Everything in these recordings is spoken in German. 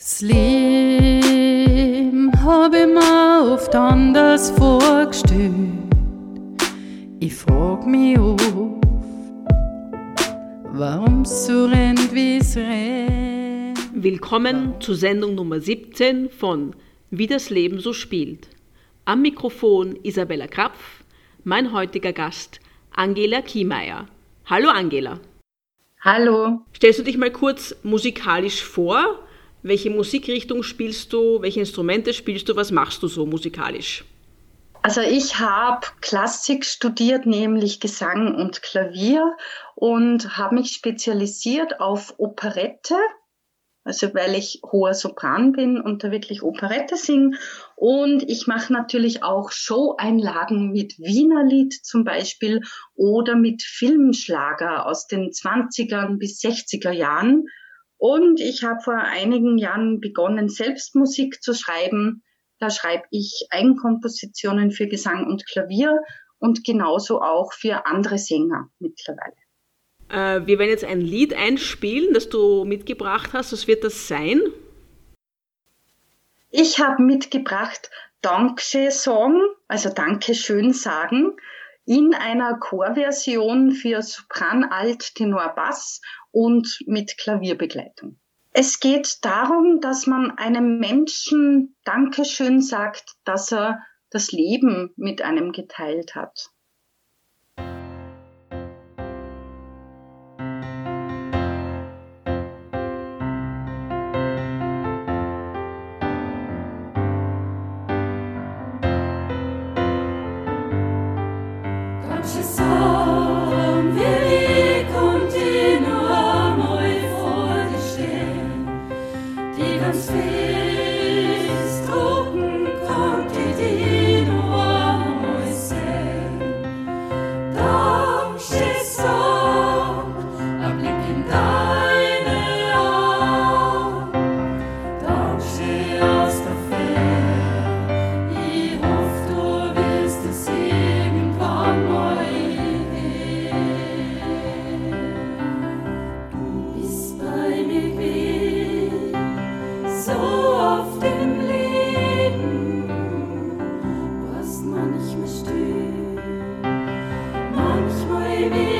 Das Leben hab ich mir oft anders vorgestellt. Ich frag mich oft, warum's so rennt, wie's rennt. Willkommen zur Sendung Nummer 17 von Wie das Leben so spielt. Am Mikrofon Isabella Krapf, mein heutiger Gast Angela Kiemeier. Hallo Angela. Hallo. Stellst du dich mal kurz musikalisch vor? Welche Musikrichtung spielst du? Welche Instrumente spielst du? Was machst du so musikalisch? Also ich habe Klassik studiert, nämlich Gesang und Klavier und habe mich spezialisiert auf Operette, also weil ich hoher Sopran bin und da wirklich Operette singe. Und ich mache natürlich auch Show-Einlagen mit Wienerlied zum Beispiel oder mit Filmschlager aus den 20er bis 60er Jahren. Und ich habe vor einigen Jahren begonnen, selbst Musik zu schreiben. Da schreibe ich Eigenkompositionen für Gesang und Klavier und genauso auch für andere Sänger mittlerweile. Äh, wir werden jetzt ein Lied einspielen, das du mitgebracht hast. Was wird das sein? Ich habe mitgebracht Danke Song, also Dankeschön sagen, in einer Chorversion für Sopran, Alt, Tenor, Bass und mit Klavierbegleitung. Es geht darum, dass man einem Menschen Dankeschön sagt, dass er das Leben mit einem geteilt hat. Die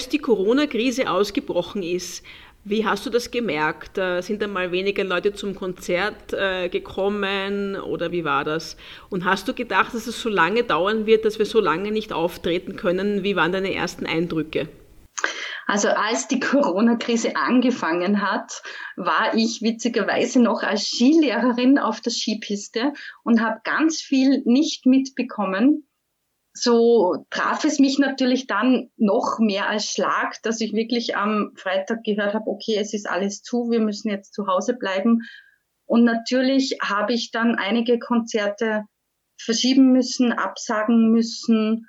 Als die Corona-Krise ausgebrochen ist, wie hast du das gemerkt? Sind da mal weniger Leute zum Konzert äh, gekommen oder wie war das? Und hast du gedacht, dass es so lange dauern wird, dass wir so lange nicht auftreten können? Wie waren deine ersten Eindrücke? Also als die Corona-Krise angefangen hat, war ich witzigerweise noch als Skilehrerin auf der Skipiste und habe ganz viel nicht mitbekommen. So traf es mich natürlich dann noch mehr als Schlag, dass ich wirklich am Freitag gehört habe, okay, es ist alles zu, wir müssen jetzt zu Hause bleiben. Und natürlich habe ich dann einige Konzerte verschieben müssen, absagen müssen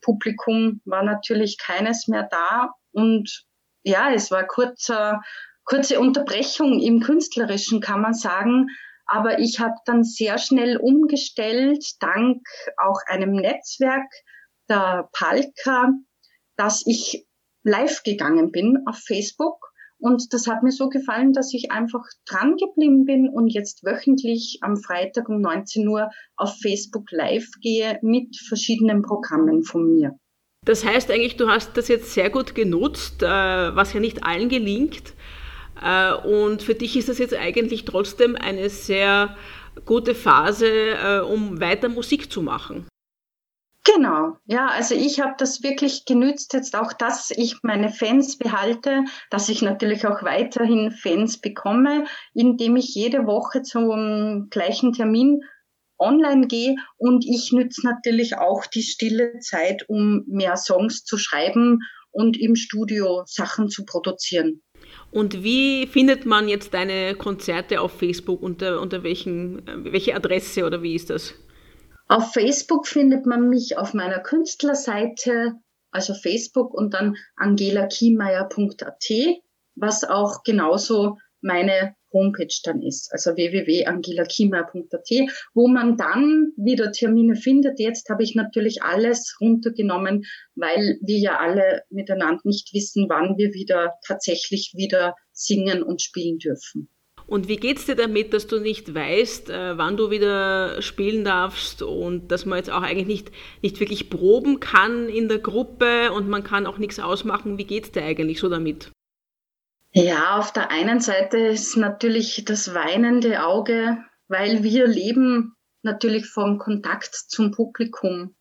Publikum war natürlich keines mehr da und ja, es war kurzer, kurze Unterbrechung im Künstlerischen, kann man sagen. Aber ich habe dann sehr schnell umgestellt, dank auch einem Netzwerk der Palka, dass ich live gegangen bin auf Facebook und das hat mir so gefallen, dass ich einfach dran geblieben bin und jetzt wöchentlich am Freitag um 19 Uhr auf Facebook live gehe mit verschiedenen Programmen von mir. Das heißt eigentlich, du hast das jetzt sehr gut genutzt, äh, was ja nicht allen gelingt. Äh, und für dich ist das jetzt eigentlich trotzdem eine sehr gute Phase, äh, um weiter Musik zu machen. Genau, ja, also ich habe das wirklich genützt, jetzt auch, dass ich meine Fans behalte, dass ich natürlich auch weiterhin Fans bekomme, indem ich jede Woche zum gleichen Termin online gehe und ich nütze natürlich auch die stille Zeit, um mehr Songs zu schreiben und im Studio Sachen zu produzieren. Und wie findet man jetzt deine Konzerte auf Facebook? Unter, unter welchen, welche Adresse oder wie ist das? Auf Facebook findet man mich auf meiner Künstlerseite, also Facebook und dann angelakiemeyer.at, was auch genauso meine Homepage dann ist, also www.angelakiemeyer.at, wo man dann wieder Termine findet. Jetzt habe ich natürlich alles runtergenommen, weil wir ja alle miteinander nicht wissen, wann wir wieder tatsächlich wieder singen und spielen dürfen. Und wie geht's dir damit, dass du nicht weißt, äh, wann du wieder spielen darfst und dass man jetzt auch eigentlich nicht, nicht wirklich proben kann in der Gruppe und man kann auch nichts ausmachen? Wie geht's dir eigentlich so damit? Ja, auf der einen Seite ist natürlich das weinende Auge, weil wir leben natürlich vom Kontakt zum Publikum.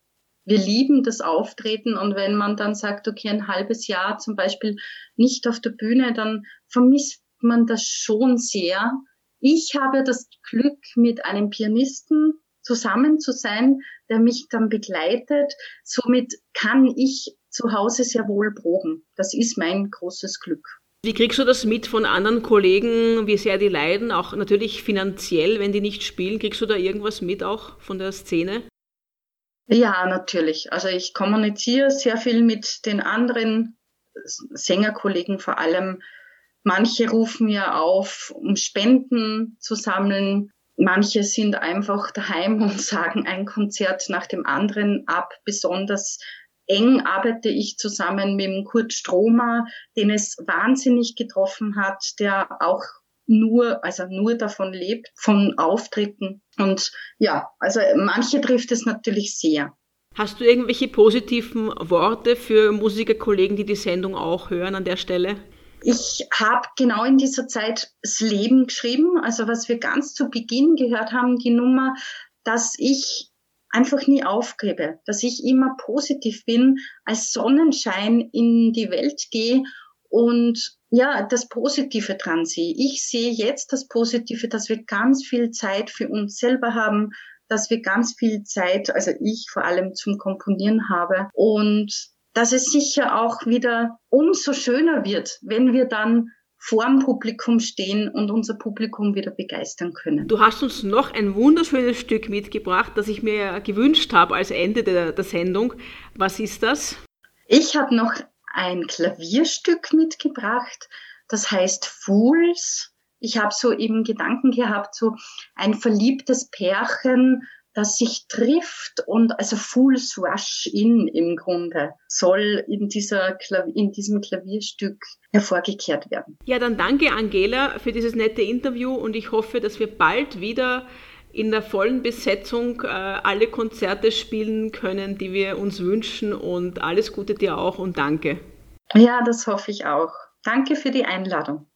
Wir lieben das Auftreten und wenn man dann sagt, okay, ein halbes Jahr zum Beispiel nicht auf der Bühne, dann vermisst man das schon sehr. Ich habe das Glück, mit einem Pianisten zusammen zu sein, der mich dann begleitet. Somit kann ich zu Hause sehr wohl proben. Das ist mein großes Glück. Wie kriegst du das mit von anderen Kollegen, wie sehr die leiden, auch natürlich finanziell, wenn die nicht spielen? Kriegst du da irgendwas mit auch von der Szene? Ja, natürlich. Also ich kommuniziere sehr viel mit den anderen Sängerkollegen, vor allem Manche rufen ja auf, um Spenden zu sammeln. Manche sind einfach daheim und sagen ein Konzert nach dem anderen ab. Besonders eng arbeite ich zusammen mit dem Kurt Stromer, den es wahnsinnig getroffen hat, der auch nur, also nur davon lebt, von Auftritten. Und ja, also manche trifft es natürlich sehr. Hast du irgendwelche positiven Worte für Musikerkollegen, die die Sendung auch hören an der Stelle? Ich habe genau in dieser Zeit das Leben geschrieben, also was wir ganz zu Beginn gehört haben, die Nummer, dass ich einfach nie aufgebe, dass ich immer positiv bin, als Sonnenschein in die Welt gehe und ja, das Positive dran sehe. Ich sehe jetzt das Positive, dass wir ganz viel Zeit für uns selber haben, dass wir ganz viel Zeit, also ich vor allem zum Komponieren habe und dass es sicher auch wieder umso schöner wird, wenn wir dann vor dem Publikum stehen und unser Publikum wieder begeistern können. Du hast uns noch ein wunderschönes Stück mitgebracht, das ich mir gewünscht habe als Ende der, der Sendung. Was ist das? Ich habe noch ein Klavierstück mitgebracht, das heißt Fools. Ich habe so im Gedanken gehabt, so ein verliebtes Pärchen das sich trifft und also Fool's Rush In im Grunde soll in, dieser in diesem Klavierstück hervorgekehrt werden. Ja, dann danke Angela für dieses nette Interview und ich hoffe, dass wir bald wieder in der vollen Besetzung äh, alle Konzerte spielen können, die wir uns wünschen. Und alles Gute dir auch und danke. Ja, das hoffe ich auch. Danke für die Einladung.